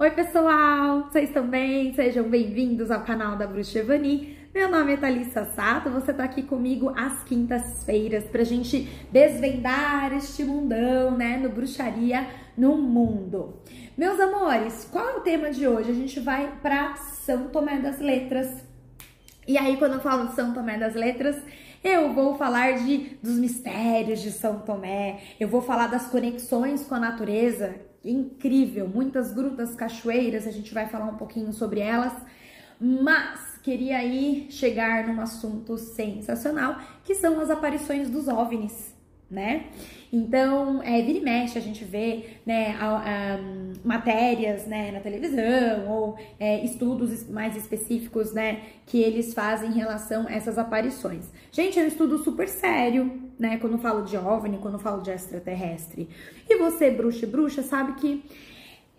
Oi, pessoal! Vocês estão bem? Sejam bem-vindos ao canal da Bruxa Evani. Meu nome é Thalissa Sato, você tá aqui comigo às quintas-feiras pra gente desvendar este mundão, né, no Bruxaria no Mundo. Meus amores, qual é o tema de hoje? A gente vai para São Tomé das Letras. E aí, quando eu falo de São Tomé das Letras, eu vou falar de, dos mistérios de São Tomé, eu vou falar das conexões com a natureza, incrível, muitas grutas, cachoeiras, a gente vai falar um pouquinho sobre elas, mas queria aí chegar num assunto sensacional, que são as aparições dos OVNIs né? Então, é, vira e mexe, a gente vê né, a, a, matérias né, na televisão ou é, estudos mais específicos né, que eles fazem em relação a essas aparições. Gente, é um estudo super sério, né? Quando falo de OVNI, quando falo de extraterrestre. E você, bruxa e bruxa, sabe que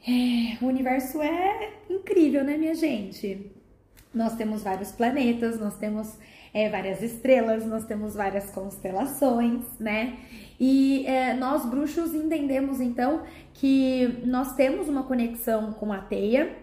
é, o universo é incrível, né, minha gente? Nós temos vários planetas, nós temos é, várias estrelas, nós temos várias constelações, né? E é, nós bruxos entendemos então que nós temos uma conexão com a teia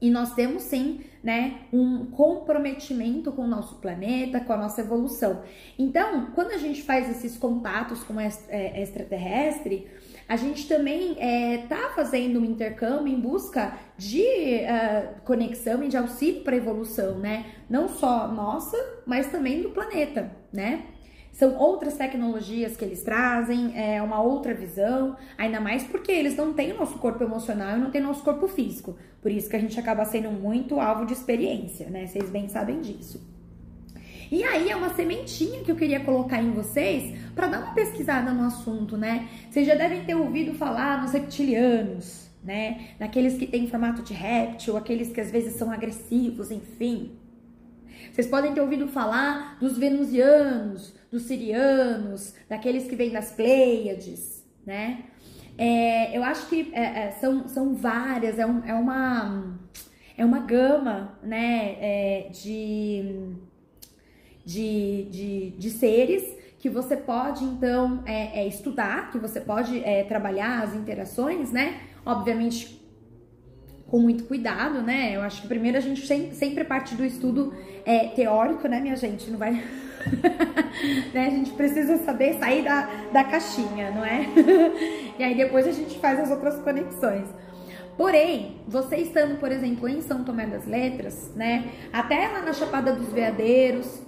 e nós temos sim, né, um comprometimento com o nosso planeta, com a nossa evolução. Então, quando a gente faz esses contatos com é, extraterrestre, a gente também está é, fazendo um intercâmbio em busca de uh, conexão e de auxílio para a evolução, né? Não só nossa, mas também do planeta, né? São outras tecnologias que eles trazem, é uma outra visão, ainda mais porque eles não têm o nosso corpo emocional e não têm o nosso corpo físico. Por isso que a gente acaba sendo muito alvo de experiência, né? Vocês bem sabem disso. E aí é uma sementinha que eu queria colocar em vocês para dar uma pesquisada no assunto, né? Vocês já devem ter ouvido falar nos reptilianos, né? Naqueles que têm formato de réptil, aqueles que às vezes são agressivos, enfim. Vocês podem ter ouvido falar dos venusianos, dos sirianos, daqueles que vêm das Pleiades, né? É, eu acho que é, é, são, são várias, é, um, é, uma, é uma gama, né, é, de de, de, de seres que você pode então é, é, estudar, que você pode é, trabalhar as interações, né? Obviamente com muito cuidado, né? Eu acho que primeiro a gente sempre, parte do estudo é, teórico, né, minha gente? Não vai. né? A gente precisa saber sair da, da caixinha, não é? e aí depois a gente faz as outras conexões. Porém, você estando, por exemplo, em São Tomé das Letras, né? Até lá na Chapada dos Veadeiros,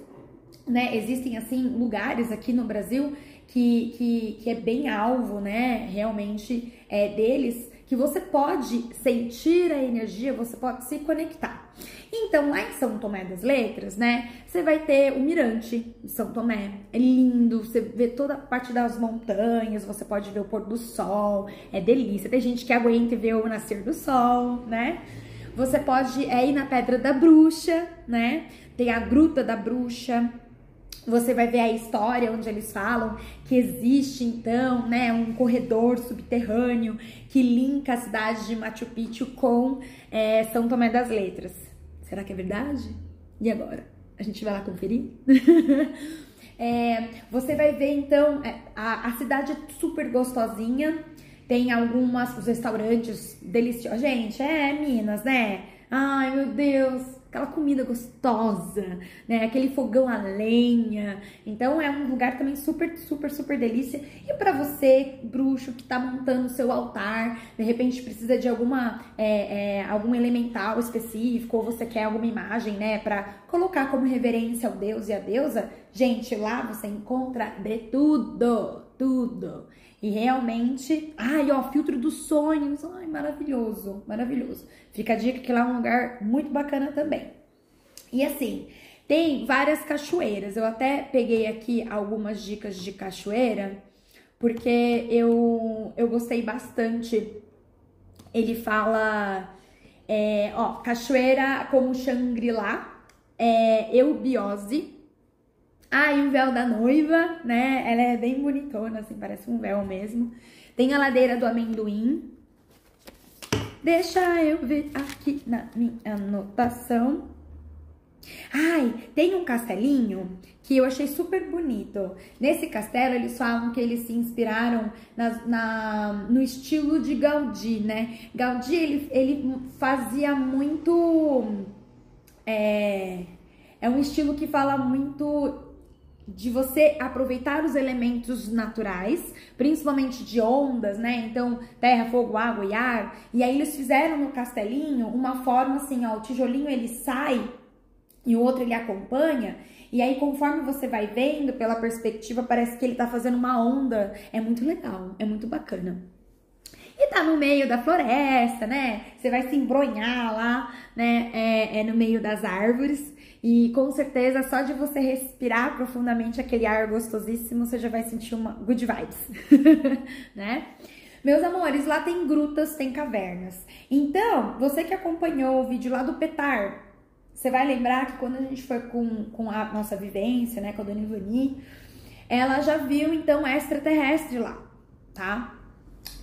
né, existem assim lugares aqui no Brasil que, que, que é bem alvo, né, realmente é, deles, que você pode sentir a energia, você pode se conectar. Então, lá em São Tomé das Letras, né, você vai ter o Mirante de São Tomé. É lindo, você vê toda a parte das montanhas, você pode ver o pôr do sol, é delícia. Tem gente que aguenta ver o nascer do sol, né? Você pode é, ir na Pedra da Bruxa, né? Tem a Gruta da Bruxa, você vai ver a história onde eles falam que existe então, né, um corredor subterrâneo que linka a cidade de Machu Picchu com é, São Tomé das Letras. Será que é verdade? E agora? A gente vai lá conferir? é, você vai ver então é, a, a cidade é super gostosinha. Tem algumas os restaurantes deliciosos. Gente, é Minas, né? Ai, meu Deus, aquela comida gostosa, né? Aquele fogão a lenha. Então é um lugar também super, super, super delícia. E para você, bruxo, que tá montando o seu altar, de repente precisa de alguma é, é, algum elemental específico, ou você quer alguma imagem, né, para colocar como reverência ao deus e à deusa, gente, lá você encontra de tudo, tudo. E realmente, ai, ó, filtro dos sonhos, ai, maravilhoso, maravilhoso. Fica a dica que lá é um lugar muito bacana também. E assim, tem várias cachoeiras. Eu até peguei aqui algumas dicas de cachoeira, porque eu, eu gostei bastante. Ele fala, é, ó, cachoeira como Shangri-La, é, eubiose, ah, o véu da noiva, né? Ela é bem bonitona, assim, parece um véu mesmo. Tem a ladeira do amendoim. Deixa eu ver aqui na minha anotação. Ai, tem um castelinho que eu achei super bonito. Nesse castelo, eles falam que eles se inspiraram na, na no estilo de Gaudí, né? Gaudí, ele, ele fazia muito... É, é um estilo que fala muito de você aproveitar os elementos naturais, principalmente de ondas, né? Então, terra, fogo, água e ar. E aí eles fizeram no castelinho uma forma assim, ó, o tijolinho ele sai e o outro ele acompanha. E aí, conforme você vai vendo pela perspectiva, parece que ele tá fazendo uma onda. É muito legal, é muito bacana. E tá no meio da floresta, né? Você vai se embronhar lá, né? É, é no meio das árvores. E com certeza, só de você respirar profundamente aquele ar gostosíssimo, você já vai sentir uma good vibes, né? Meus amores, lá tem grutas, tem cavernas. Então, você que acompanhou o vídeo lá do Petar, você vai lembrar que quando a gente foi com, com a nossa vivência, né, com a Dona Ivani, ela já viu então extraterrestre lá, tá?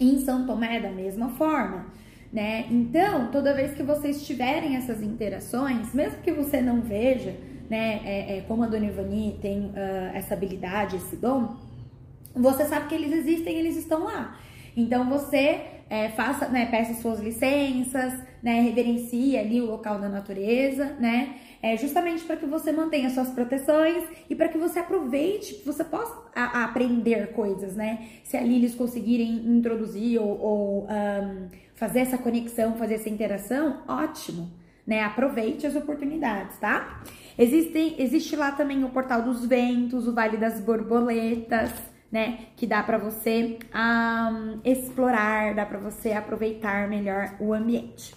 Em São Tomé, da mesma forma né? Então, toda vez que vocês tiverem essas interações, mesmo que você não veja, né, é, é, como a Dona Ivani tem uh, essa habilidade, esse dom, você sabe que eles existem, eles estão lá. Então você é, faça, né, peça suas licenças, né, reverencie ali o local da natureza, né, é justamente para que você mantenha suas proteções e para que você aproveite, que você possa a, a aprender coisas, né? Se ali eles conseguirem introduzir ou, ou um, fazer essa conexão, fazer essa interação, ótimo, né? Aproveite as oportunidades, tá? Existem, existe lá também o Portal dos Ventos, o Vale das Borboletas, né? Que dá para você um, explorar, dá para você aproveitar melhor o ambiente.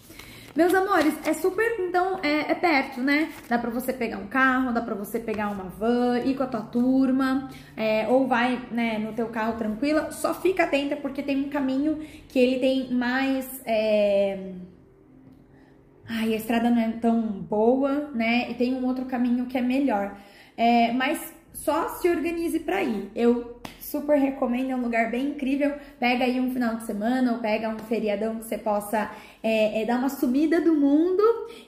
Meus amores, é super, então, é, é, perto, né? Dá pra você pegar um carro, dá pra você pegar uma van, ir com a tua turma, é, ou vai, né, no teu carro tranquila. Só fica atenta porque tem um caminho que ele tem mais... É... Ai, a estrada não é tão boa, né? E tem um outro caminho que é melhor. É, mas só se organize para ir. Eu super recomendo, é um lugar bem incrível. Pega aí um final de semana ou pega um feriadão que você possa é, é, dar uma sumida do mundo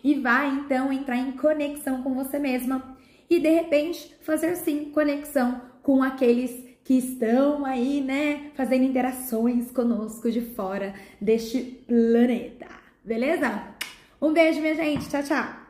e vai então entrar em conexão com você mesma e de repente fazer sim conexão com aqueles que estão aí, né, fazendo interações conosco de fora deste planeta. Beleza? Um beijo, minha gente. Tchau, tchau.